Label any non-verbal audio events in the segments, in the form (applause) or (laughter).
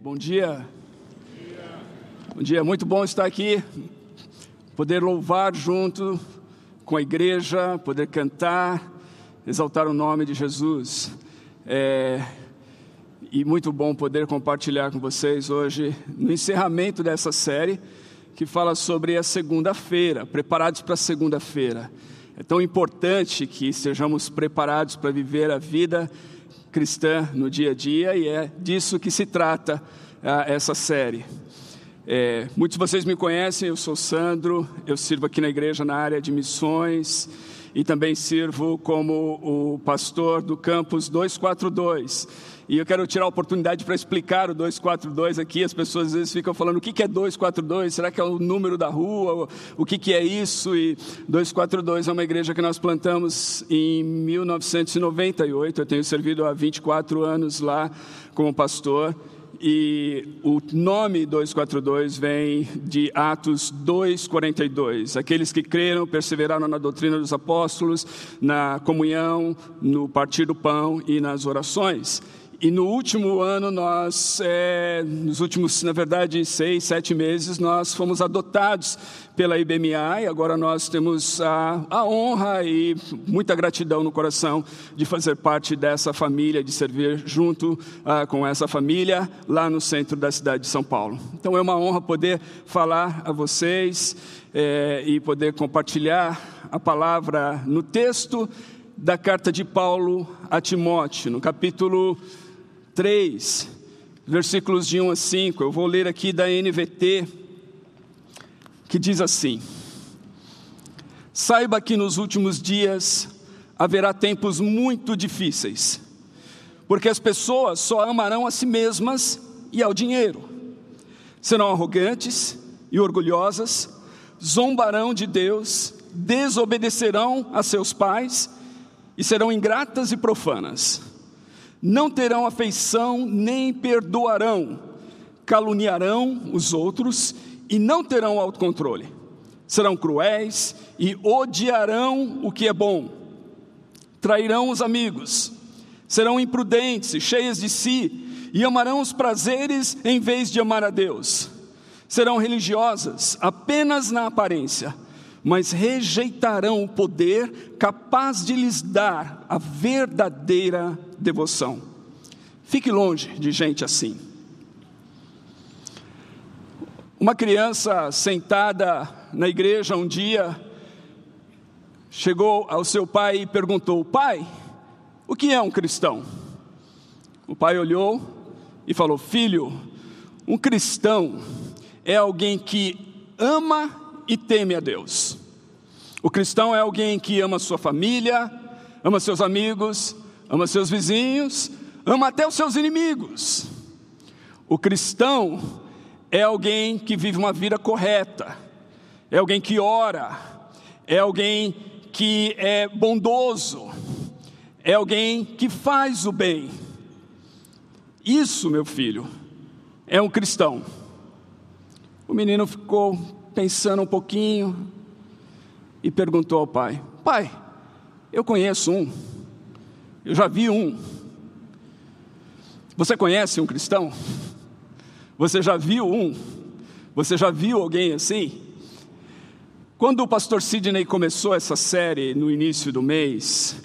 Bom dia. Bom dia, muito bom estar aqui, poder louvar junto com a igreja, poder cantar, exaltar o nome de Jesus. É, e muito bom poder compartilhar com vocês hoje, no encerramento dessa série, que fala sobre a segunda-feira, preparados para a segunda-feira. É tão importante que estejamos preparados para viver a vida cristã no dia a dia e é disso que se trata ah, essa série. É, muitos de vocês me conhecem, eu sou Sandro, eu sirvo aqui na igreja na área de missões e também sirvo como o pastor do campus 242. E eu quero tirar a oportunidade para explicar o 242 aqui. As pessoas às vezes ficam falando o que é 242, será que é o número da rua, o que é isso? E 242 é uma igreja que nós plantamos em 1998. Eu tenho servido há 24 anos lá como pastor. E o nome 242 vem de Atos 2:42. Aqueles que creram, perseveraram na doutrina dos apóstolos, na comunhão, no partir do pão e nas orações. E no último ano, nós, é, nos últimos, na verdade, seis, sete meses, nós fomos adotados pela IBMA e agora nós temos a, a honra e muita gratidão no coração de fazer parte dessa família, de servir junto ah, com essa família lá no centro da cidade de São Paulo. Então é uma honra poder falar a vocês é, e poder compartilhar a palavra no texto da carta de Paulo a Timóteo, no capítulo 3, versículos de 1 a 5. Eu vou ler aqui da NVT, que diz assim: Saiba que nos últimos dias haverá tempos muito difíceis, porque as pessoas só amarão a si mesmas e ao dinheiro. Serão arrogantes e orgulhosas, zombarão de Deus, desobedecerão a seus pais e serão ingratas e profanas não terão afeição nem perdoarão, caluniarão os outros e não terão autocontrole. Serão cruéis e odiarão o que é bom. Trairão os amigos, serão imprudentes e cheias de si e amarão os prazeres em vez de amar a Deus. Serão religiosas apenas na aparência, mas rejeitarão o poder capaz de lhes dar a verdadeira devoção. Fique longe de gente assim. Uma criança sentada na igreja um dia chegou ao seu pai e perguntou: Pai, o que é um cristão? O pai olhou e falou: Filho, um cristão é alguém que ama e teme a Deus. O cristão é alguém que ama sua família, ama seus amigos, ama seus vizinhos, ama até os seus inimigos. O cristão é alguém que vive uma vida correta, é alguém que ora, é alguém que é bondoso, é alguém que faz o bem. Isso, meu filho, é um cristão. O menino ficou pensando um pouquinho e perguntou ao pai: Pai, eu conheço um. Eu já vi um. Você conhece um cristão? Você já viu um? Você já viu alguém assim? Quando o pastor Sidney começou essa série no início do mês,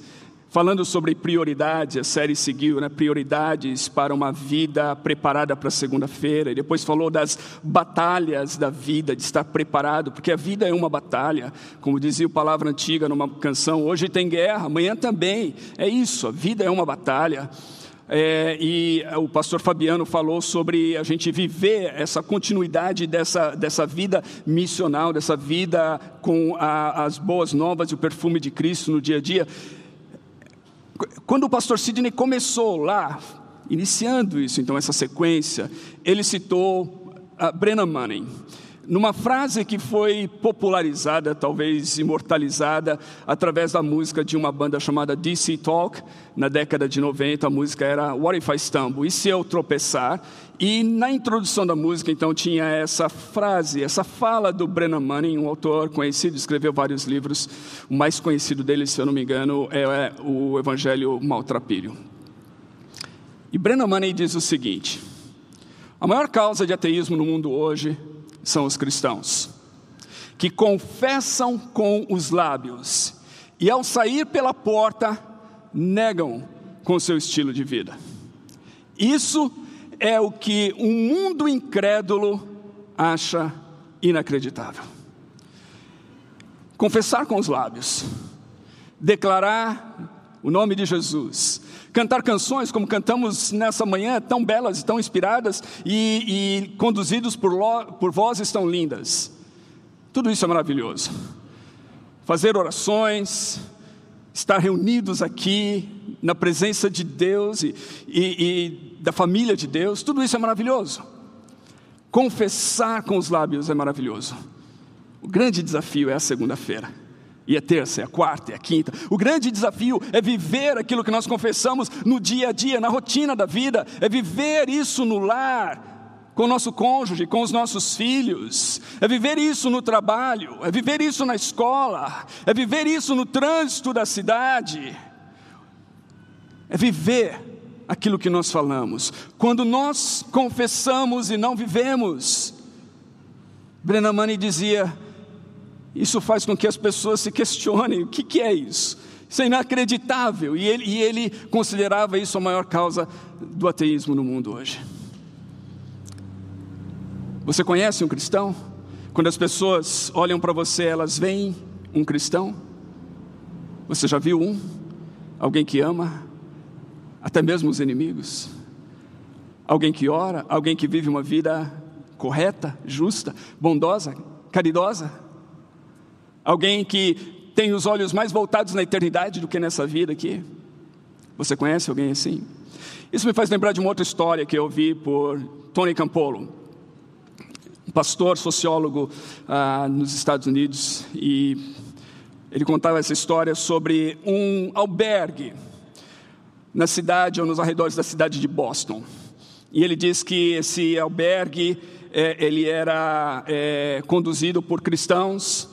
Falando sobre prioridades, a série seguiu, né? Prioridades para uma vida preparada para segunda-feira. E depois falou das batalhas da vida, de estar preparado, porque a vida é uma batalha. Como dizia a palavra antiga numa canção, hoje tem guerra, amanhã também. É isso, a vida é uma batalha. É, e o pastor Fabiano falou sobre a gente viver essa continuidade dessa, dessa vida missional, dessa vida com a, as boas novas e o perfume de Cristo no dia a dia. Quando o pastor Sidney começou lá, iniciando isso, então, essa sequência, ele citou a Brennan Manning, numa frase que foi popularizada, talvez imortalizada, através da música de uma banda chamada DC Talk, na década de 90, a música era What If I Stumble? E se eu tropeçar? E na introdução da música, então, tinha essa frase, essa fala do Brennan Manning, um autor conhecido, escreveu vários livros. O mais conhecido dele, se eu não me engano, é o Evangelho Maltrapilho. E Brennan Manning diz o seguinte: A maior causa de ateísmo no mundo hoje são os cristãos, que confessam com os lábios e, ao sair pela porta, negam com seu estilo de vida. Isso é o que um mundo incrédulo acha inacreditável. Confessar com os lábios, declarar o nome de Jesus, cantar canções como cantamos nessa manhã, tão belas e tão inspiradas e, e conduzidos por, lo, por vozes tão lindas. Tudo isso é maravilhoso. Fazer orações, estar reunidos aqui na presença de Deus e, e, e da família de Deus, tudo isso é maravilhoso. Confessar com os lábios é maravilhoso. O grande desafio é a segunda-feira. E a terça, e a quarta, e a quinta. O grande desafio é viver aquilo que nós confessamos no dia a dia, na rotina da vida, é viver isso no lar, com o nosso cônjuge, com os nossos filhos, é viver isso no trabalho, é viver isso na escola, é viver isso no trânsito da cidade, é viver aquilo que nós falamos. Quando nós confessamos e não vivemos, Brennan dizia: isso faz com que as pessoas se questionem: o que, que é isso? Isso é inacreditável. E ele, e ele considerava isso a maior causa do ateísmo no mundo hoje. Você conhece um cristão? Quando as pessoas olham para você, elas veem um cristão? Você já viu um? Alguém que ama? Até mesmo os inimigos? Alguém que ora? Alguém que vive uma vida correta, justa, bondosa, caridosa? Alguém que tem os olhos mais voltados na eternidade do que nessa vida aqui? Você conhece alguém assim? Isso me faz lembrar de uma outra história que eu vi por Tony Campolo, um pastor sociólogo ah, nos Estados Unidos, e ele contava essa história sobre um albergue na cidade ou nos arredores da cidade de Boston. E ele diz que esse albergue é, ele era é, conduzido por cristãos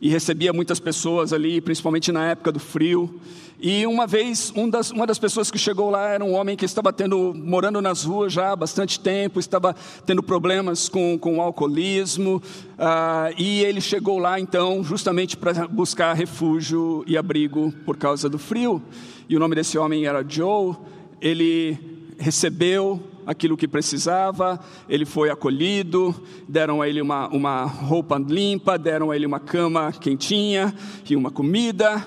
e recebia muitas pessoas ali, principalmente na época do frio. E uma vez, um das, uma das pessoas que chegou lá era um homem que estava tendo, morando nas ruas já há bastante tempo, estava tendo problemas com, com o alcoolismo, uh, e ele chegou lá então justamente para buscar refúgio e abrigo por causa do frio. E o nome desse homem era Joe. Ele recebeu aquilo que precisava, ele foi acolhido, deram a ele uma, uma roupa limpa, deram a ele uma cama quentinha e uma comida,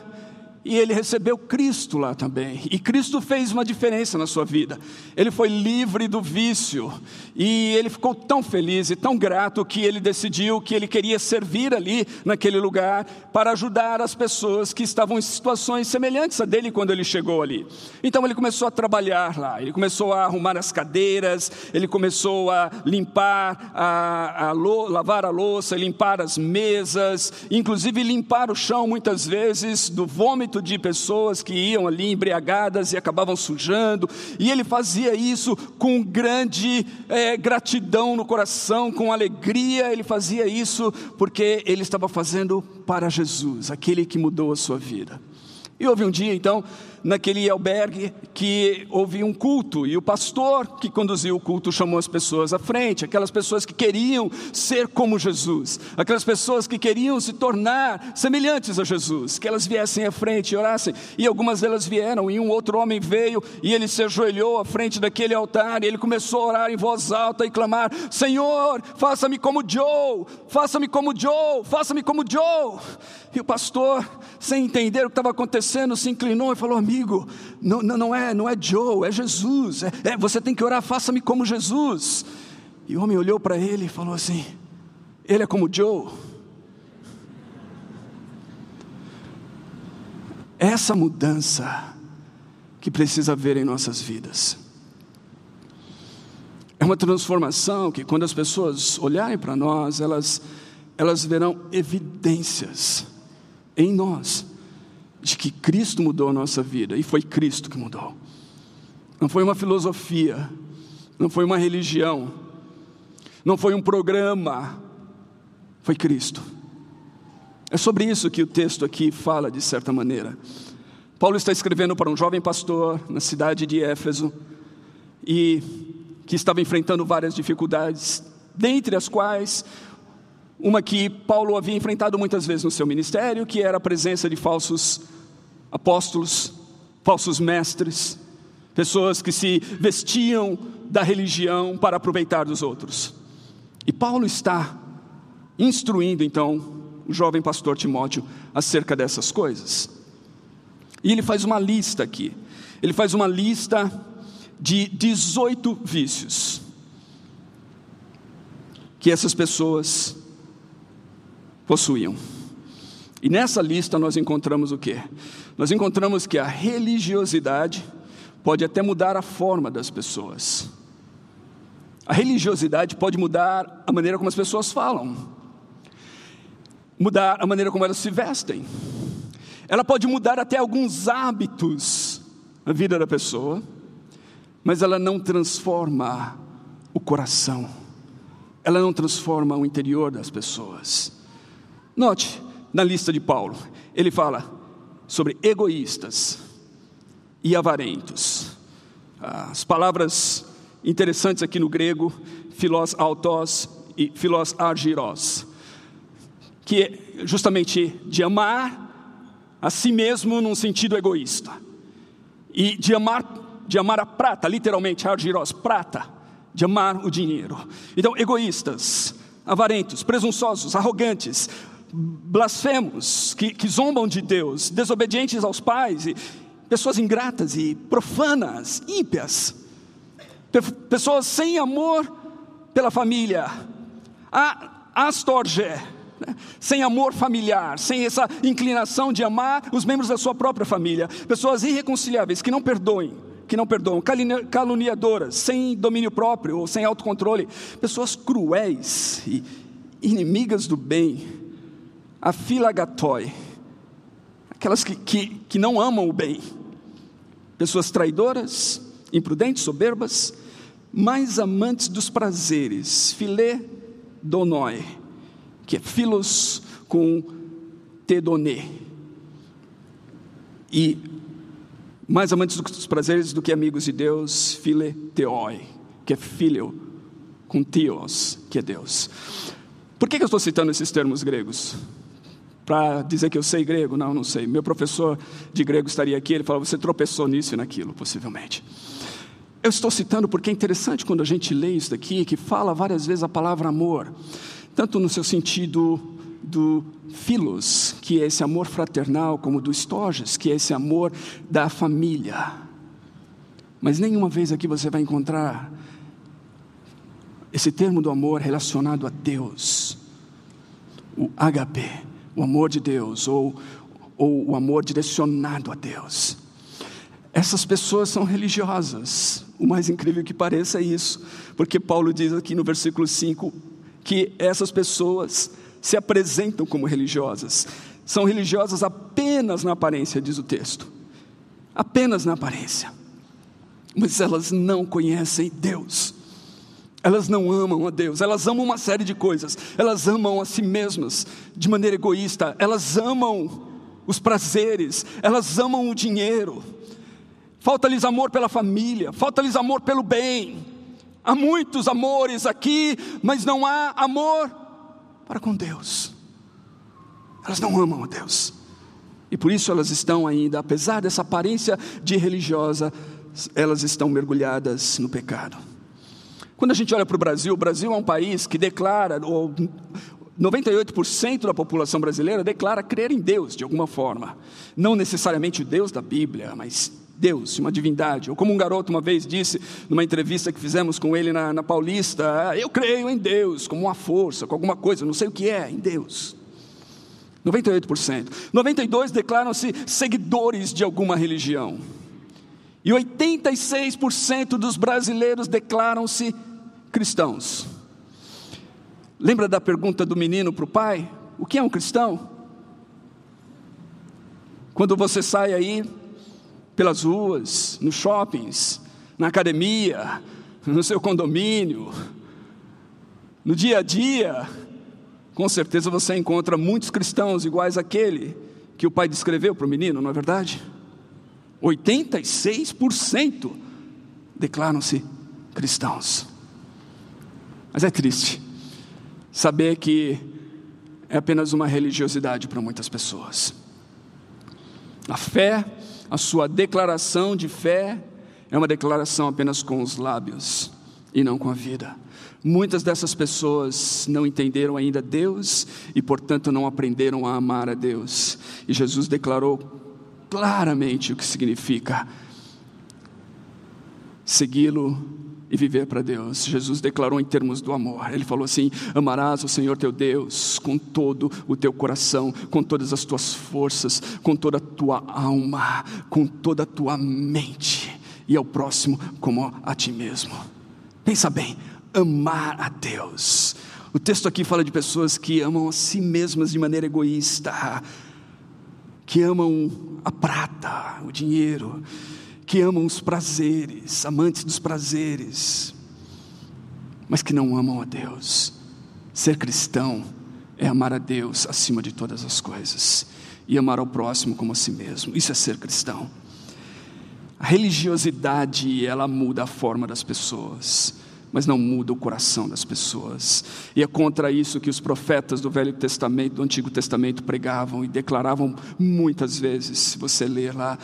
e ele recebeu Cristo lá também. E Cristo fez uma diferença na sua vida. Ele foi livre do vício. E ele ficou tão feliz e tão grato que ele decidiu que ele queria servir ali, naquele lugar, para ajudar as pessoas que estavam em situações semelhantes a dele quando ele chegou ali. Então ele começou a trabalhar lá. Ele começou a arrumar as cadeiras, ele começou a limpar, a, a lavar a louça, limpar as mesas, inclusive limpar o chão muitas vezes do vômito de pessoas que iam ali embriagadas e acabavam sujando, e ele fazia isso com grande é, gratidão no coração, com alegria, ele fazia isso porque ele estava fazendo para Jesus, aquele que mudou a sua vida. E houve um dia então naquele albergue que houve um culto e o pastor que conduziu o culto chamou as pessoas à frente, aquelas pessoas que queriam ser como Jesus, aquelas pessoas que queriam se tornar semelhantes a Jesus, que elas viessem à frente e orassem. E algumas delas vieram, e um outro homem veio e ele se ajoelhou à frente daquele altar e ele começou a orar em voz alta e clamar: Senhor, faça-me como Joe, faça-me como Joe, faça-me como Joe. E o pastor, sem entender o que estava acontecendo, se inclinou e falou: amigo, não, não, é, não é Joe, é Jesus. É, é você tem que orar, faça-me como Jesus. E o homem olhou para ele e falou assim: Ele é como Joe. Essa mudança que precisa haver em nossas vidas. É uma transformação que, quando as pessoas olharem para nós, elas, elas verão evidências em nós de que Cristo mudou a nossa vida e foi Cristo que mudou. Não foi uma filosofia, não foi uma religião, não foi um programa, foi Cristo. É sobre isso que o texto aqui fala, de certa maneira. Paulo está escrevendo para um jovem pastor na cidade de Éfeso e que estava enfrentando várias dificuldades, dentre as quais uma que Paulo havia enfrentado muitas vezes no seu ministério, que era a presença de falsos apóstolos, falsos mestres, pessoas que se vestiam da religião para aproveitar dos outros. E Paulo está instruindo então o jovem pastor Timóteo acerca dessas coisas. E ele faz uma lista aqui. Ele faz uma lista de 18 vícios que essas pessoas possuíam. E nessa lista nós encontramos o quê? Nós encontramos que a religiosidade pode até mudar a forma das pessoas. A religiosidade pode mudar a maneira como as pessoas falam mudar a maneira como elas se vestem. Ela pode mudar até alguns hábitos na vida da pessoa, mas ela não transforma o coração. Ela não transforma o interior das pessoas. Note, na lista de Paulo, ele fala sobre egoístas e avarentos. As palavras interessantes aqui no grego, filós autos e filós argiros que é justamente de amar a si mesmo num sentido egoísta. E de amar, de amar a prata, literalmente, argiros, prata, de amar o dinheiro. Então, egoístas, avarentos, presunçosos, arrogantes, blasfemos, que, que zombam de Deus, desobedientes aos pais, e pessoas ingratas e profanas, ímpias, pessoas sem amor pela família. A Astorge, né? sem amor familiar, sem essa inclinação de amar os membros da sua própria família, pessoas irreconciliáveis que não perdoem, que não perdoam, caluniadoras, sem domínio próprio ou sem autocontrole, pessoas cruéis e inimigas do bem, a filagatoi, aquelas que, que, que não amam o bem, pessoas traidoras, imprudentes, soberbas, mais amantes dos prazeres, filé donoi, que é filos com tedonê. E mais amantes dos prazeres do que amigos de Deus, file teoi, que é filho com teos, que é Deus. Por que, que eu estou citando esses termos gregos? Para dizer que eu sei grego? Não, não sei. Meu professor de grego estaria aqui, ele falou: você tropeçou nisso e naquilo, possivelmente. Eu estou citando porque é interessante quando a gente lê isso daqui, que fala várias vezes a palavra amor tanto no seu sentido do filos, que é esse amor fraternal, como do estorges, que é esse amor da família. Mas nenhuma vez aqui você vai encontrar esse termo do amor relacionado a Deus, o HP, o amor de Deus, ou, ou o amor direcionado a Deus. Essas pessoas são religiosas, o mais incrível que pareça é isso, porque Paulo diz aqui no versículo 5: que essas pessoas se apresentam como religiosas. São religiosas apenas na aparência, diz o texto. Apenas na aparência. Mas elas não conhecem Deus. Elas não amam a Deus, elas amam uma série de coisas. Elas amam a si mesmas de maneira egoísta, elas amam os prazeres, elas amam o dinheiro. Falta-lhes amor pela família, falta-lhes amor pelo bem. Há muitos amores aqui, mas não há amor para com Deus. Elas não amam a Deus. E por isso elas estão ainda, apesar dessa aparência de religiosa, elas estão mergulhadas no pecado. Quando a gente olha para o Brasil, o Brasil é um país que declara, ou 98% da população brasileira declara crer em Deus de alguma forma. Não necessariamente o Deus da Bíblia, mas Deus, uma divindade. Ou como um garoto uma vez disse, numa entrevista que fizemos com ele na, na Paulista: ah, Eu creio em Deus, como uma força, com alguma coisa, não sei o que é, em Deus. 98%. 92% declaram-se seguidores de alguma religião. E 86% dos brasileiros declaram-se cristãos. Lembra da pergunta do menino para o pai? O que é um cristão? Quando você sai aí pelas ruas, nos shoppings, na academia, no seu condomínio, no dia a dia, com certeza você encontra muitos cristãos iguais àquele que o pai descreveu para o menino, não é verdade? 86% declaram-se cristãos. Mas é triste saber que é apenas uma religiosidade para muitas pessoas. A fé, a sua declaração de fé, é uma declaração apenas com os lábios e não com a vida. Muitas dessas pessoas não entenderam ainda Deus e, portanto, não aprenderam a amar a Deus. E Jesus declarou claramente o que significa segui-lo e viver para Deus. Jesus declarou em termos do amor. Ele falou assim: Amarás o Senhor teu Deus com todo o teu coração, com todas as tuas forças, com toda a tua alma, com toda a tua mente, e ao próximo como a ti mesmo. Pensa bem, amar a Deus. O texto aqui fala de pessoas que amam a si mesmas de maneira egoísta, que amam a prata, o dinheiro, que amam os prazeres, amantes dos prazeres, mas que não amam a Deus. Ser cristão é amar a Deus acima de todas as coisas e amar ao próximo como a si mesmo. Isso é ser cristão. A religiosidade, ela muda a forma das pessoas, mas não muda o coração das pessoas. E é contra isso que os profetas do Velho Testamento, do Antigo Testamento pregavam e declaravam muitas vezes, se você ler lá,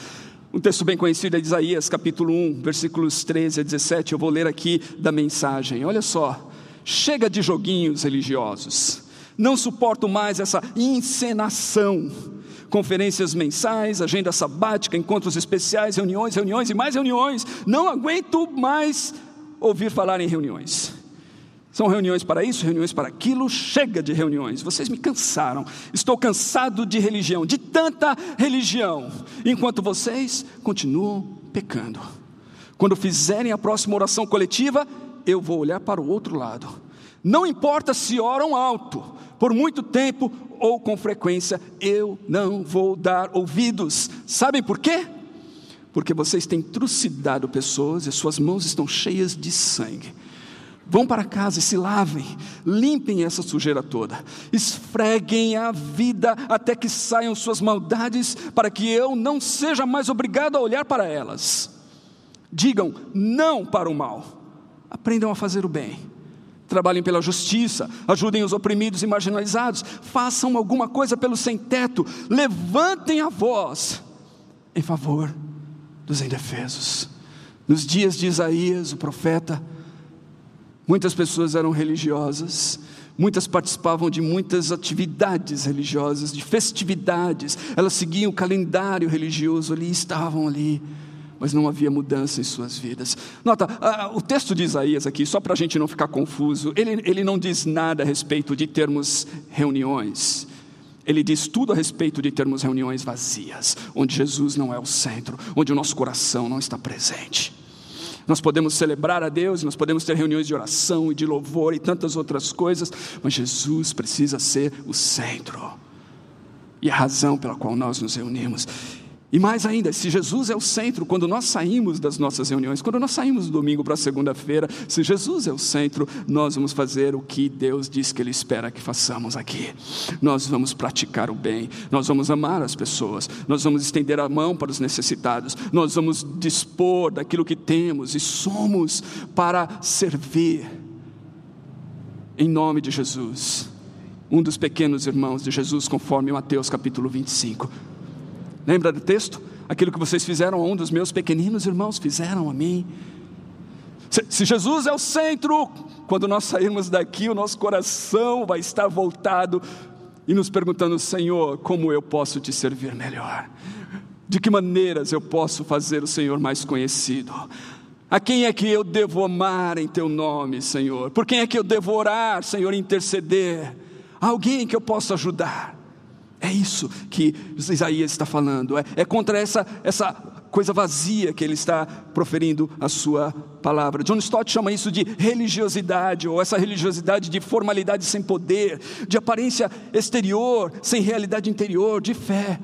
um texto bem conhecido é Isaías, capítulo 1, versículos 13 a 17. Eu vou ler aqui da mensagem. Olha só. Chega de joguinhos religiosos. Não suporto mais essa encenação. Conferências mensais, agenda sabática, encontros especiais, reuniões, reuniões e mais reuniões. Não aguento mais ouvir falar em reuniões. São reuniões para isso, reuniões para aquilo, chega de reuniões. Vocês me cansaram. Estou cansado de religião, de tanta religião, enquanto vocês continuam pecando. Quando fizerem a próxima oração coletiva, eu vou olhar para o outro lado. Não importa se oram alto, por muito tempo ou com frequência, eu não vou dar ouvidos. Sabem por quê? Porque vocês têm trucidado pessoas e suas mãos estão cheias de sangue. Vão para casa e se lavem, limpem essa sujeira toda, esfreguem a vida até que saiam suas maldades, para que eu não seja mais obrigado a olhar para elas. Digam não para o mal, aprendam a fazer o bem, trabalhem pela justiça, ajudem os oprimidos e marginalizados, façam alguma coisa pelo sem-teto, levantem a voz em favor dos indefesos. Nos dias de Isaías, o profeta, Muitas pessoas eram religiosas, muitas participavam de muitas atividades religiosas, de festividades, elas seguiam o calendário religioso ali, estavam ali, mas não havia mudança em suas vidas. Nota, o texto de Isaías aqui, só para a gente não ficar confuso, ele, ele não diz nada a respeito de termos reuniões. Ele diz tudo a respeito de termos reuniões vazias, onde Jesus não é o centro, onde o nosso coração não está presente. Nós podemos celebrar a Deus, nós podemos ter reuniões de oração e de louvor e tantas outras coisas, mas Jesus precisa ser o centro e a razão pela qual nós nos reunimos. E mais ainda, se Jesus é o centro, quando nós saímos das nossas reuniões, quando nós saímos do domingo para a segunda-feira, se Jesus é o centro, nós vamos fazer o que Deus diz que Ele espera que façamos aqui. Nós vamos praticar o bem, nós vamos amar as pessoas, nós vamos estender a mão para os necessitados, nós vamos dispor daquilo que temos e somos para servir. Em nome de Jesus, um dos pequenos irmãos de Jesus, conforme Mateus capítulo 25 Lembra do texto? Aquilo que vocês fizeram a um dos meus pequeninos irmãos, fizeram a mim. Se, se Jesus é o centro, quando nós sairmos daqui, o nosso coração vai estar voltado e nos perguntando: Senhor, como eu posso te servir melhor? De que maneiras eu posso fazer o Senhor mais conhecido? A quem é que eu devo amar em teu nome, Senhor? Por quem é que eu devo orar, Senhor, interceder? Alguém que eu possa ajudar. É isso que Isaías está falando, é, é contra essa, essa coisa vazia que ele está proferindo a sua palavra. John Stott chama isso de religiosidade, ou essa religiosidade de formalidade sem poder, de aparência exterior, sem realidade interior, de fé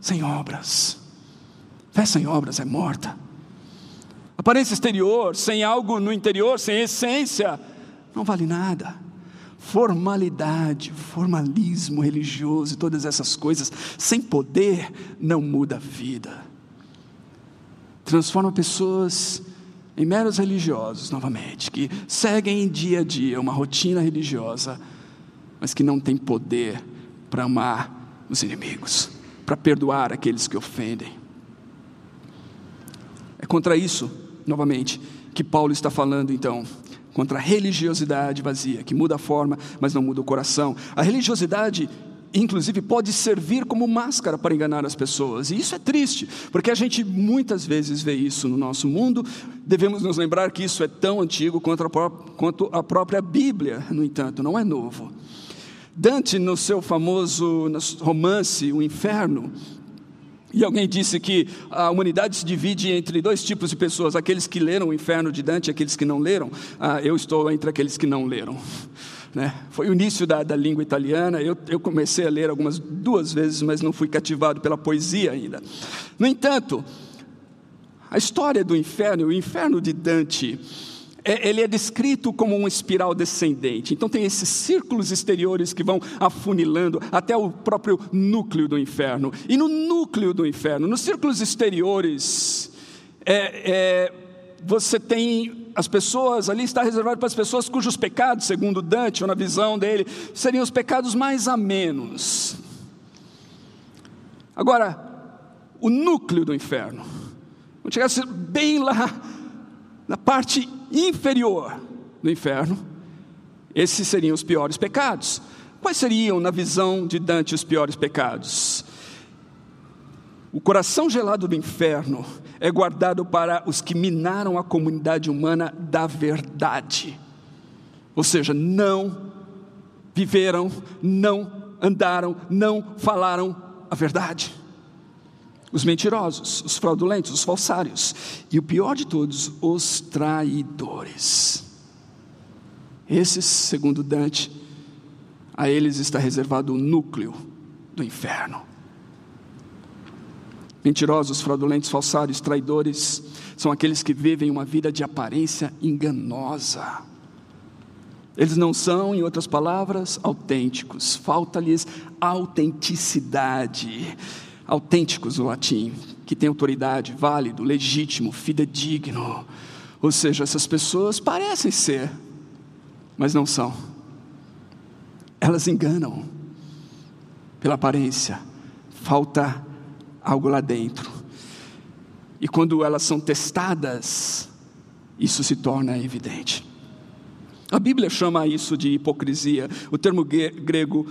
sem obras. Fé sem obras é morta. Aparência exterior, sem algo no interior, sem essência, não vale nada formalidade, formalismo religioso e todas essas coisas, sem poder, não muda a vida. Transforma pessoas em meros religiosos, novamente, que seguem dia a dia uma rotina religiosa, mas que não têm poder para amar os inimigos, para perdoar aqueles que ofendem. É contra isso, novamente, que Paulo está falando então, contra a religiosidade vazia, que muda a forma, mas não muda o coração. A religiosidade inclusive pode servir como máscara para enganar as pessoas. E isso é triste, porque a gente muitas vezes vê isso no nosso mundo. Devemos nos lembrar que isso é tão antigo quanto a, quanto a própria Bíblia, no entanto, não é novo. Dante, no seu famoso romance O Inferno, e alguém disse que a humanidade se divide entre dois tipos de pessoas: aqueles que leram o Inferno de Dante e aqueles que não leram. Ah, eu estou entre aqueles que não leram. (laughs) Né? Foi o início da, da língua italiana. Eu, eu, comecei a ler algumas duas vezes, mas não fui cativado pela poesia ainda. No entanto, a história do inferno, o inferno de Dante, ele é descrito como uma espiral descendente. Então tem esses círculos exteriores que vão afunilando até o próprio núcleo do inferno. E no núcleo do inferno, nos círculos exteriores, é, é, você tem as pessoas, ali está reservado para as pessoas cujos pecados, segundo Dante, ou na visão dele, seriam os pecados mais amenos. Agora, o núcleo do inferno, quando chegasse bem lá, na parte inferior do inferno, esses seriam os piores pecados. Quais seriam, na visão de Dante, os piores pecados? O coração gelado do inferno é guardado para os que minaram a comunidade humana da verdade. Ou seja, não viveram, não andaram, não falaram a verdade. Os mentirosos, os fraudulentos, os falsários. E o pior de todos, os traidores. Esses, segundo Dante, a eles está reservado o núcleo do inferno. Mentirosos, fraudulentos, falsários, traidores, são aqueles que vivem uma vida de aparência enganosa. Eles não são, em outras palavras, autênticos, falta-lhes autenticidade. Autênticos, o latim, que tem autoridade, válido, legítimo, fidedigno. Ou seja, essas pessoas parecem ser, mas não são. Elas enganam pela aparência, falta algo lá dentro. E quando elas são testadas, isso se torna evidente. A Bíblia chama isso de hipocrisia. O termo grego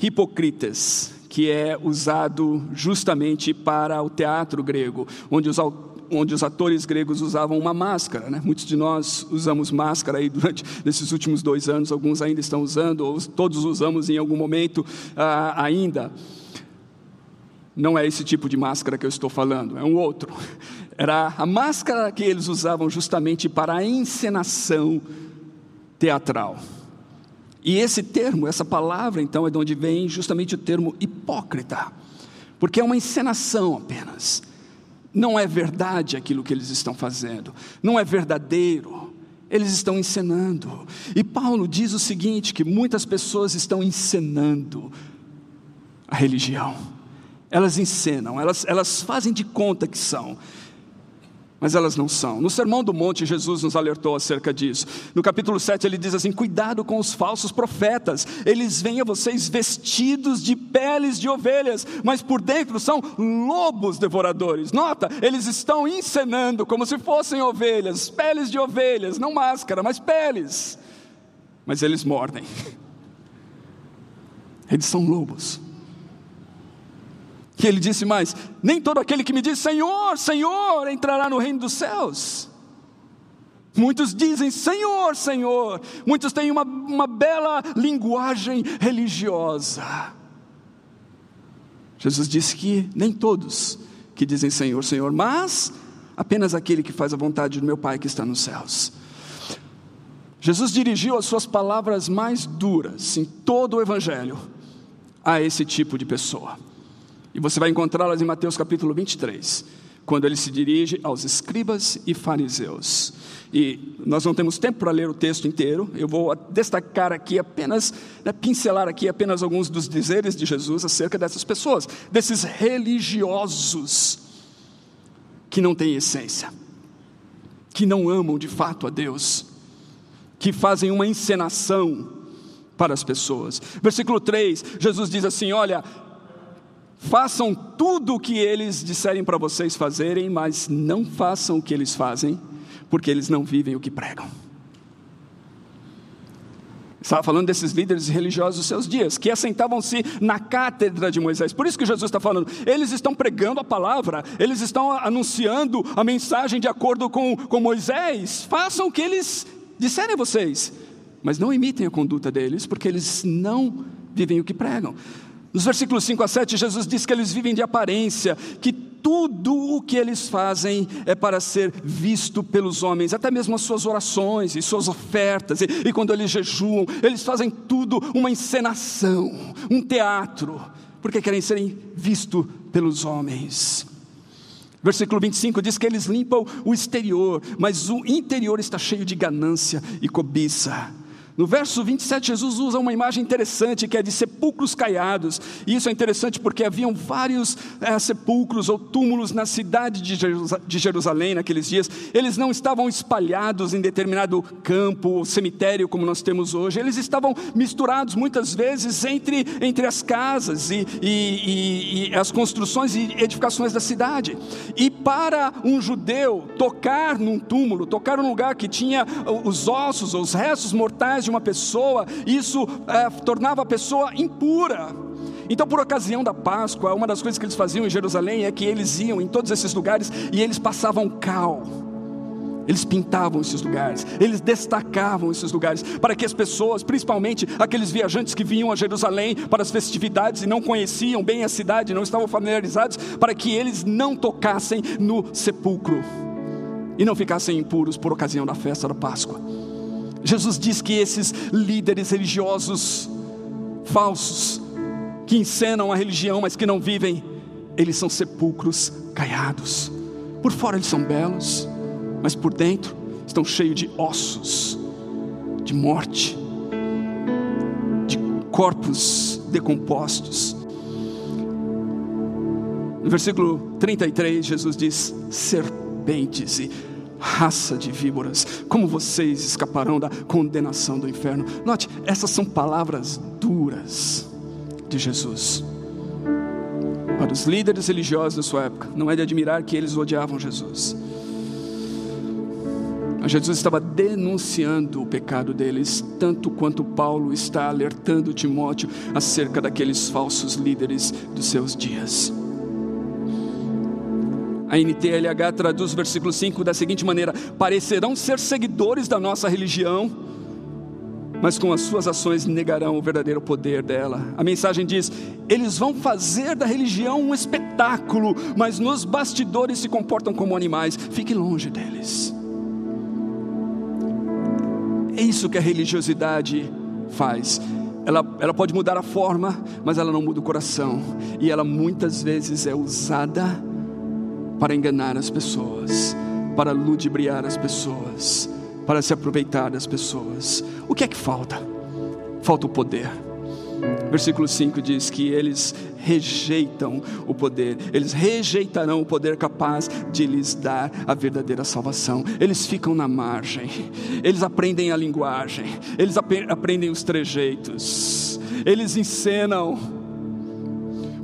hipocrites, que é usado justamente para o teatro grego, onde os, onde os atores gregos usavam uma máscara. Né? Muitos de nós usamos máscara aí (laughs) durante esses últimos dois anos, alguns ainda estão usando, ou todos usamos em algum momento ah, ainda. Não é esse tipo de máscara que eu estou falando, é um outro. (laughs) Era a máscara que eles usavam justamente para a encenação teatral. E esse termo, essa palavra, então, é de onde vem justamente o termo hipócrita, porque é uma encenação apenas. Não é verdade aquilo que eles estão fazendo, não é verdadeiro, eles estão encenando. E Paulo diz o seguinte: que muitas pessoas estão encenando a religião elas encenam, elas, elas fazem de conta que são, mas elas não são. No Sermão do Monte, Jesus nos alertou acerca disso. No capítulo 7, ele diz assim: Cuidado com os falsos profetas, eles vêm a vocês vestidos de peles de ovelhas, mas por dentro são lobos devoradores. Nota, eles estão encenando como se fossem ovelhas, peles de ovelhas, não máscara, mas peles. Mas eles mordem, (laughs) eles são lobos. Que ele disse mais: Nem todo aquele que me diz Senhor, Senhor entrará no reino dos céus. Muitos dizem Senhor, Senhor. Muitos têm uma, uma bela linguagem religiosa. Jesus disse que nem todos que dizem Senhor, Senhor, mas apenas aquele que faz a vontade do meu Pai que está nos céus. Jesus dirigiu as suas palavras mais duras em todo o Evangelho a esse tipo de pessoa. E você vai encontrá-las em Mateus capítulo 23, quando ele se dirige aos escribas e fariseus. E nós não temos tempo para ler o texto inteiro, eu vou destacar aqui apenas, né, pincelar aqui apenas alguns dos dizeres de Jesus acerca dessas pessoas, desses religiosos que não têm essência. que não amam de fato a Deus, que fazem uma encenação para as pessoas. Versículo 3, Jesus diz assim: Olha, façam tudo o que eles disserem para vocês fazerem, mas não façam o que eles fazem, porque eles não vivem o que pregam. Estava falando desses líderes religiosos dos seus dias, que assentavam-se na cátedra de Moisés. Por isso que Jesus está falando, eles estão pregando a palavra, eles estão anunciando a mensagem de acordo com, com Moisés. Façam o que eles disserem a vocês, mas não imitem a conduta deles, porque eles não vivem o que pregam. Nos versículos 5 a 7, Jesus diz que eles vivem de aparência, que tudo o que eles fazem é para ser visto pelos homens, até mesmo as suas orações e suas ofertas, e, e quando eles jejuam, eles fazem tudo uma encenação, um teatro, porque querem serem vistos pelos homens. Versículo 25 diz que eles limpam o exterior, mas o interior está cheio de ganância e cobiça. No verso 27, Jesus usa uma imagem interessante que é de sepulcros caiados. E isso é interessante porque haviam vários é, sepulcros ou túmulos na cidade de Jerusalém naqueles dias. Eles não estavam espalhados em determinado campo ou cemitério como nós temos hoje. Eles estavam misturados muitas vezes entre, entre as casas e, e, e, e as construções e edificações da cidade. E para um judeu tocar num túmulo, tocar num lugar que tinha os ossos ou os restos mortais de uma pessoa, isso é, tornava a pessoa impura. Então, por ocasião da Páscoa, uma das coisas que eles faziam em Jerusalém é que eles iam em todos esses lugares e eles passavam cal. Eles pintavam esses lugares, eles destacavam esses lugares, para que as pessoas, principalmente aqueles viajantes que vinham a Jerusalém para as festividades e não conheciam bem a cidade, não estavam familiarizados, para que eles não tocassem no sepulcro e não ficassem impuros por ocasião da festa da Páscoa. Jesus diz que esses líderes religiosos falsos, que encenam a religião, mas que não vivem, eles são sepulcros caiados. Por fora eles são belos, mas por dentro estão cheios de ossos, de morte, de corpos decompostos. No versículo 33, Jesus diz: serpentes e raça de víboras, como vocês escaparão da condenação do inferno? Note, essas são palavras duras de Jesus. Para os líderes religiosos da sua época, não é de admirar que eles odiavam Jesus. Mas Jesus estava denunciando o pecado deles, tanto quanto Paulo está alertando Timóteo acerca daqueles falsos líderes dos seus dias. A NTLH traduz o versículo 5 da seguinte maneira: parecerão ser seguidores da nossa religião, mas com as suas ações negarão o verdadeiro poder dela. A mensagem diz: eles vão fazer da religião um espetáculo, mas nos bastidores se comportam como animais. Fique longe deles. É isso que a religiosidade faz. Ela, ela pode mudar a forma, mas ela não muda o coração. E ela muitas vezes é usada para enganar as pessoas, para ludibriar as pessoas, para se aproveitar das pessoas. O que é que falta? Falta o poder. Versículo 5 diz que eles rejeitam o poder, eles rejeitarão o poder capaz de lhes dar a verdadeira salvação. Eles ficam na margem, eles aprendem a linguagem, eles aprendem os trejeitos, eles encenam,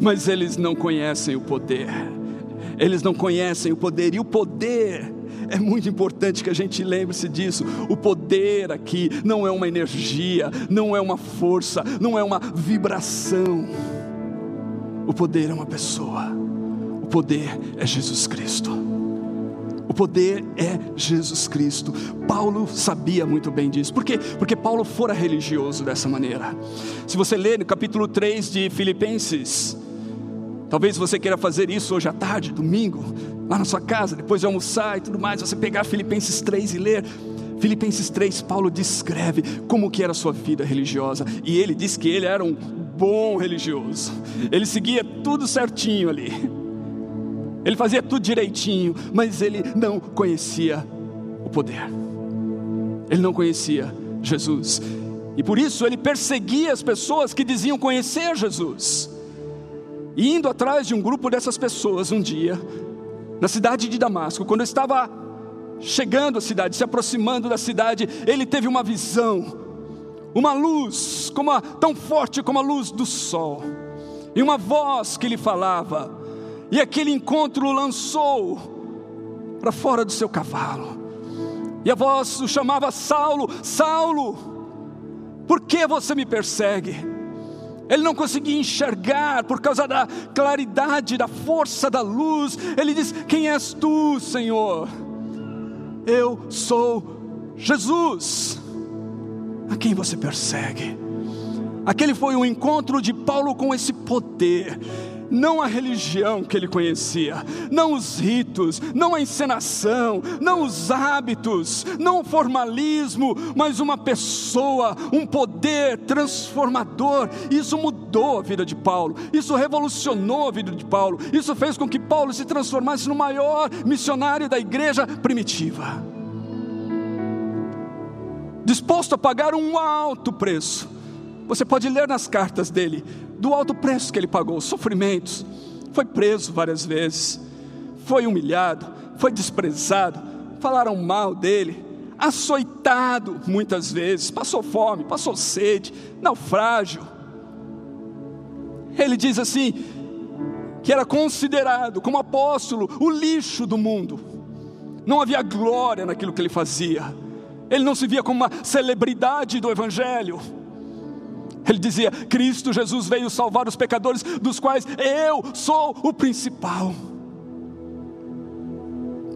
mas eles não conhecem o poder eles não conhecem o poder, e o poder é muito importante que a gente lembre-se disso. O poder aqui não é uma energia, não é uma força, não é uma vibração. O poder é uma pessoa. O poder é Jesus Cristo. O poder é Jesus Cristo. Paulo sabia muito bem disso. Por quê? Porque Paulo fora religioso dessa maneira. Se você ler no capítulo 3 de Filipenses, Talvez você queira fazer isso hoje à tarde, domingo, lá na sua casa, depois de almoçar e tudo mais, você pegar Filipenses 3 e ler. Filipenses 3, Paulo descreve como que era a sua vida religiosa, e ele diz que ele era um bom religioso. Ele seguia tudo certinho ali. Ele fazia tudo direitinho, mas ele não conhecia o poder. Ele não conhecia Jesus. E por isso ele perseguia as pessoas que diziam conhecer Jesus. E indo atrás de um grupo dessas pessoas um dia, na cidade de Damasco, quando eu estava chegando à cidade, se aproximando da cidade, ele teve uma visão, uma luz, como a, tão forte como a luz do sol, e uma voz que lhe falava, e aquele encontro o lançou para fora do seu cavalo, e a voz o chamava Saulo, Saulo, por que você me persegue? Ele não conseguia enxergar por causa da claridade, da força da luz. Ele diz: Quem és tu, Senhor? Eu sou Jesus, a quem você persegue. Aquele foi o encontro de Paulo com esse poder não a religião que ele conhecia, não os ritos, não a encenação, não os hábitos, não o formalismo, mas uma pessoa, um poder transformador. Isso mudou a vida de Paulo, isso revolucionou a vida de Paulo, isso fez com que Paulo se transformasse no maior missionário da igreja primitiva. Disposto a pagar um alto preço. Você pode ler nas cartas dele do alto preço que ele pagou, sofrimentos, foi preso várias vezes, foi humilhado, foi desprezado, falaram mal dele, açoitado muitas vezes, passou fome, passou sede, naufrágio. Ele diz assim: que era considerado como apóstolo o lixo do mundo, não havia glória naquilo que ele fazia, ele não se via como uma celebridade do Evangelho ele dizia: Cristo Jesus veio salvar os pecadores, dos quais eu sou o principal.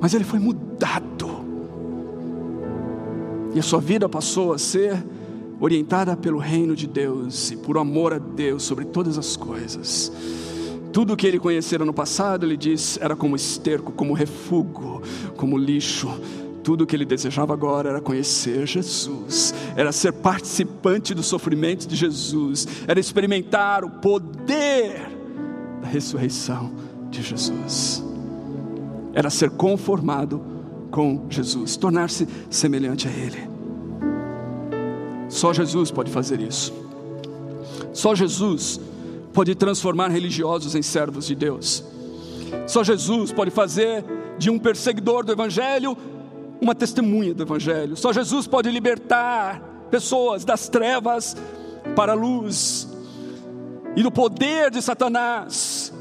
Mas ele foi mudado, e a sua vida passou a ser orientada pelo reino de Deus e por amor a Deus sobre todas as coisas. Tudo o que ele conhecera no passado, ele diz, era como esterco, como refúgio, como lixo tudo o que ele desejava agora era conhecer Jesus, era ser participante do sofrimento de Jesus, era experimentar o poder da ressurreição de Jesus, era ser conformado com Jesus, tornar-se semelhante a Ele. Só Jesus pode fazer isso. Só Jesus pode transformar religiosos em servos de Deus. Só Jesus pode fazer de um perseguidor do Evangelho uma testemunha do Evangelho. Só Jesus pode libertar pessoas das trevas para a luz e do poder de Satanás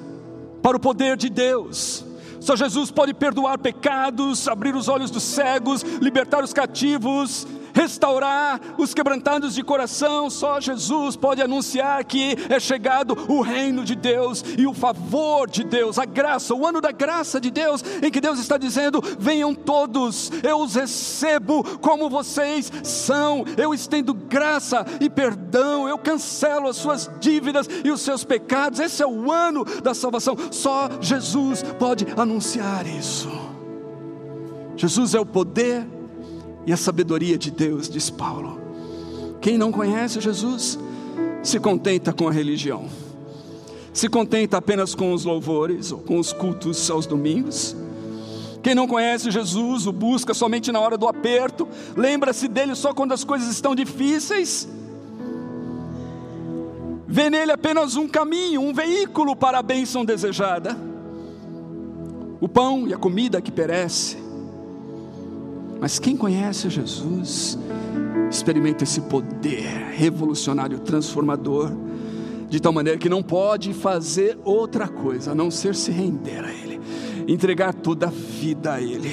para o poder de Deus. Só Jesus pode perdoar pecados, abrir os olhos dos cegos, libertar os cativos restaurar os quebrantados de coração. Só Jesus pode anunciar que é chegado o reino de Deus e o favor de Deus, a graça, o ano da graça de Deus, em que Deus está dizendo: venham todos, eu os recebo como vocês são, eu estendo graça e perdão, eu cancelo as suas dívidas e os seus pecados. Esse é o ano da salvação. Só Jesus pode anunciar isso. Jesus é o poder e a sabedoria de Deus, diz Paulo. Quem não conhece Jesus se contenta com a religião, se contenta apenas com os louvores ou com os cultos aos domingos. Quem não conhece Jesus o busca somente na hora do aperto, lembra-se dele só quando as coisas estão difíceis. Vê nele apenas um caminho, um veículo para a bênção desejada. O pão e a comida que perece, mas quem conhece Jesus, experimenta esse poder revolucionário, transformador, de tal maneira que não pode fazer outra coisa a não ser se render a Ele, entregar toda a vida a Ele,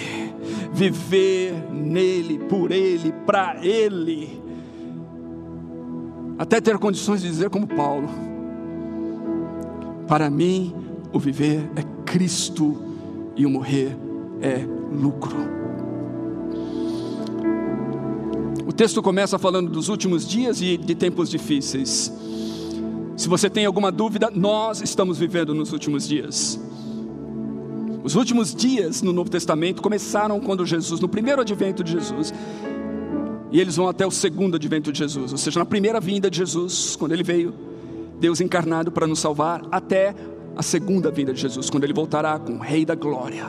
viver nele, por Ele, para Ele, até ter condições de dizer, como Paulo: Para mim, o viver é Cristo e o morrer é lucro. O texto começa falando dos últimos dias e de tempos difíceis. Se você tem alguma dúvida, nós estamos vivendo nos últimos dias. Os últimos dias no Novo Testamento começaram quando Jesus, no primeiro advento de Jesus, e eles vão até o segundo advento de Jesus, ou seja, na primeira vinda de Jesus, quando ele veio, Deus encarnado para nos salvar, até a segunda vinda de Jesus, quando ele voltará com o Rei da Glória.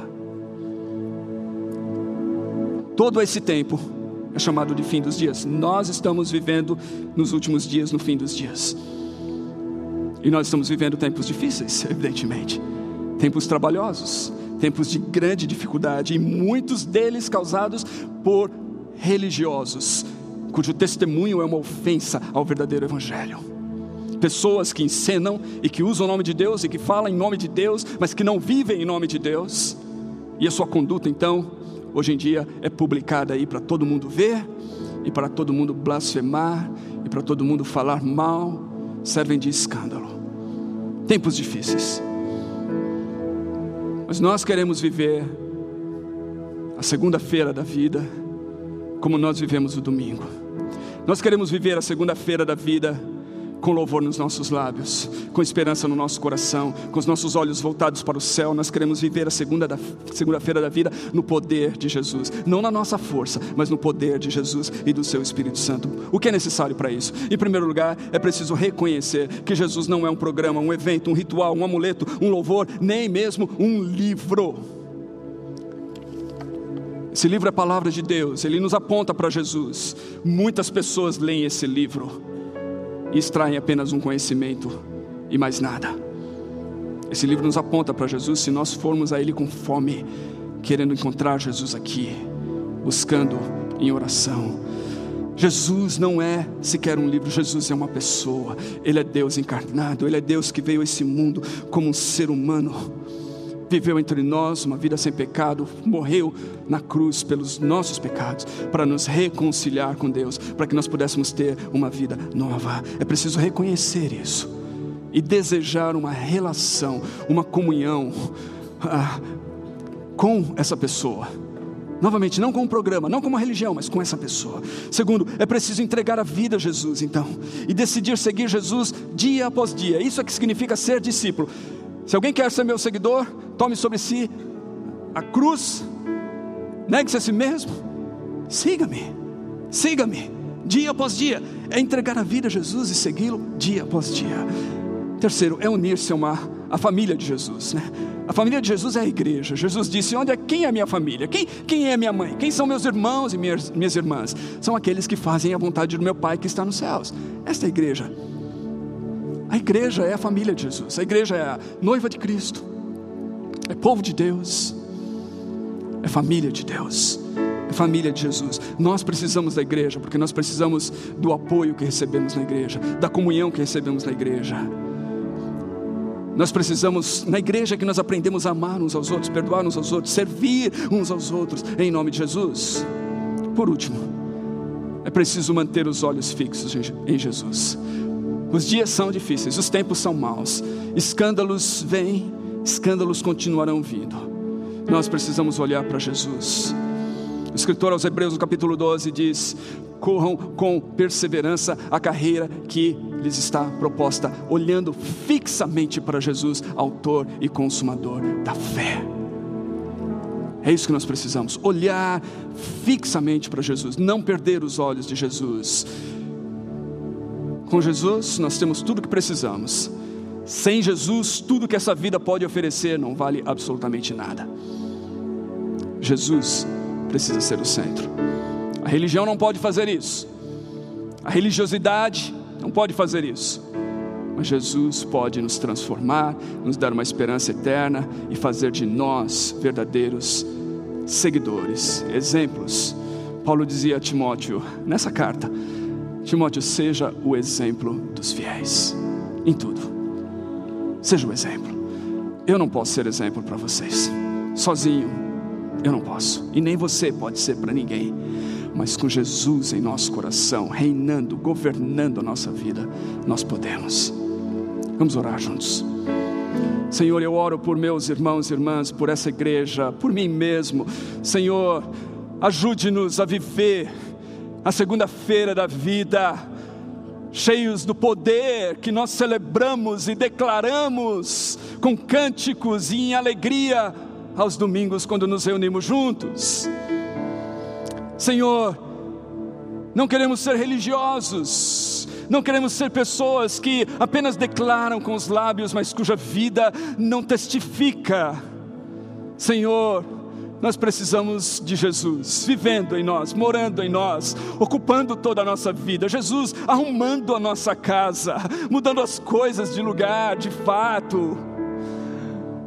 Todo esse tempo, é chamado de fim dos dias. Nós estamos vivendo nos últimos dias, no fim dos dias. E nós estamos vivendo tempos difíceis, (laughs) evidentemente. tempos trabalhosos, tempos de grande dificuldade, e muitos deles causados por religiosos, cujo testemunho é uma ofensa ao verdadeiro Evangelho. Pessoas que encenam e que usam o nome de Deus e que falam em nome de Deus, mas que não vivem em nome de Deus, e a sua conduta, então, hoje em dia é publicada aí para todo mundo ver, e para todo mundo blasfemar, e para todo mundo falar mal, servem de escândalo. Tempos difíceis. Mas nós queremos viver a segunda-feira da vida como nós vivemos o domingo. Nós queremos viver a segunda-feira da vida com louvor nos nossos lábios, com esperança no nosso coração, com os nossos olhos voltados para o céu. Nós queremos viver a segunda-feira da, segunda da vida no poder de Jesus, não na nossa força, mas no poder de Jesus e do seu Espírito Santo. O que é necessário para isso? Em primeiro lugar, é preciso reconhecer que Jesus não é um programa, um evento, um ritual, um amuleto, um louvor, nem mesmo um livro. Esse livro é a palavra de Deus, ele nos aponta para Jesus. Muitas pessoas leem esse livro e extraem apenas um conhecimento e mais nada. Esse livro nos aponta para Jesus se nós formos a Ele com fome, querendo encontrar Jesus aqui, buscando em oração. Jesus não é sequer um livro, Jesus é uma pessoa, Ele é Deus encarnado, Ele é Deus que veio a esse mundo como um ser humano viveu entre nós uma vida sem pecado, morreu na cruz pelos nossos pecados, para nos reconciliar com Deus, para que nós pudéssemos ter uma vida nova. É preciso reconhecer isso e desejar uma relação, uma comunhão ah, com essa pessoa. Novamente, não com um programa, não com uma religião, mas com essa pessoa. Segundo, é preciso entregar a vida a Jesus, então, e decidir seguir Jesus dia após dia. Isso é que significa ser discípulo. Se alguém quer ser meu seguidor, tome sobre si a cruz, negue-se a si mesmo, siga-me, siga-me, dia após dia. É entregar a vida a Jesus e segui-lo dia após dia. Terceiro, é unir-se a uma a família de Jesus, né? A família de Jesus é a igreja. Jesus disse: Onde é quem é minha família? Quem, quem é minha mãe? Quem são meus irmãos e minhas, minhas irmãs? São aqueles que fazem a vontade do meu Pai que está nos céus. Esta é a igreja. A igreja é a família de Jesus, a igreja é a noiva de Cristo, é povo de Deus, é família de Deus, é família de Jesus. Nós precisamos da igreja, porque nós precisamos do apoio que recebemos na igreja, da comunhão que recebemos na igreja. Nós precisamos, na igreja, que nós aprendemos a amar uns aos outros, perdoar uns aos outros, servir uns aos outros, em nome de Jesus. Por último, é preciso manter os olhos fixos em Jesus. Os dias são difíceis, os tempos são maus, escândalos vêm, escândalos continuarão vindo. Nós precisamos olhar para Jesus. O escritor aos Hebreus, no capítulo 12, diz: corram com perseverança a carreira que lhes está proposta, olhando fixamente para Jesus, Autor e Consumador da fé. É isso que nós precisamos, olhar fixamente para Jesus, não perder os olhos de Jesus. Com Jesus, nós temos tudo o que precisamos. Sem Jesus, tudo que essa vida pode oferecer não vale absolutamente nada. Jesus precisa ser o centro. A religião não pode fazer isso. A religiosidade não pode fazer isso. Mas Jesus pode nos transformar, nos dar uma esperança eterna e fazer de nós verdadeiros seguidores, exemplos. Paulo dizia a Timóteo nessa carta: Timóteo, seja o exemplo dos fiéis em tudo. Seja o exemplo. Eu não posso ser exemplo para vocês. Sozinho, eu não posso. E nem você pode ser para ninguém. Mas com Jesus em nosso coração, reinando, governando a nossa vida, nós podemos. Vamos orar juntos. Senhor, eu oro por meus irmãos e irmãs, por essa igreja, por mim mesmo. Senhor, ajude-nos a viver a segunda-feira da vida, cheios do poder que nós celebramos e declaramos com cânticos e em alegria aos domingos quando nos reunimos juntos. Senhor, não queremos ser religiosos, não queremos ser pessoas que apenas declaram com os lábios, mas cuja vida não testifica. Senhor, nós precisamos de Jesus vivendo em nós, morando em nós, ocupando toda a nossa vida. Jesus arrumando a nossa casa, mudando as coisas de lugar, de fato.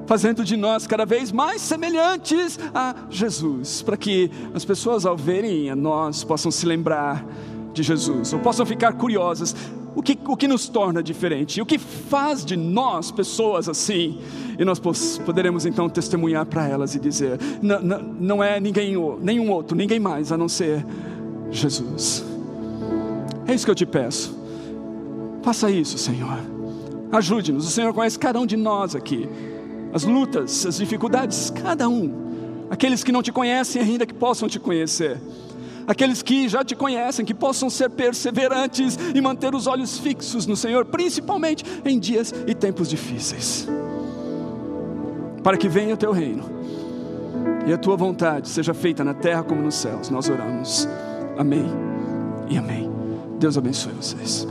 fazendo de nós cada vez mais semelhantes a Jesus, para que as pessoas ao verem a nós possam se lembrar de Jesus, ou possam ficar curiosas. O que, o que nos torna diferente? O que faz de nós pessoas assim? E nós poderemos então testemunhar para elas e dizer: não, não, é ninguém, nenhum outro, ninguém mais a não ser Jesus. É isso que eu te peço. Faça isso, Senhor. Ajude-nos. O Senhor conhece cada um de nós aqui. As lutas, as dificuldades, cada um. Aqueles que não te conhecem ainda que possam te conhecer aqueles que já te conhecem, que possam ser perseverantes e manter os olhos fixos no Senhor, principalmente em dias e tempos difíceis, para que venha o teu reino e a tua vontade seja feita na terra como nos céus. Nós oramos. Amém e amém. Deus abençoe vocês.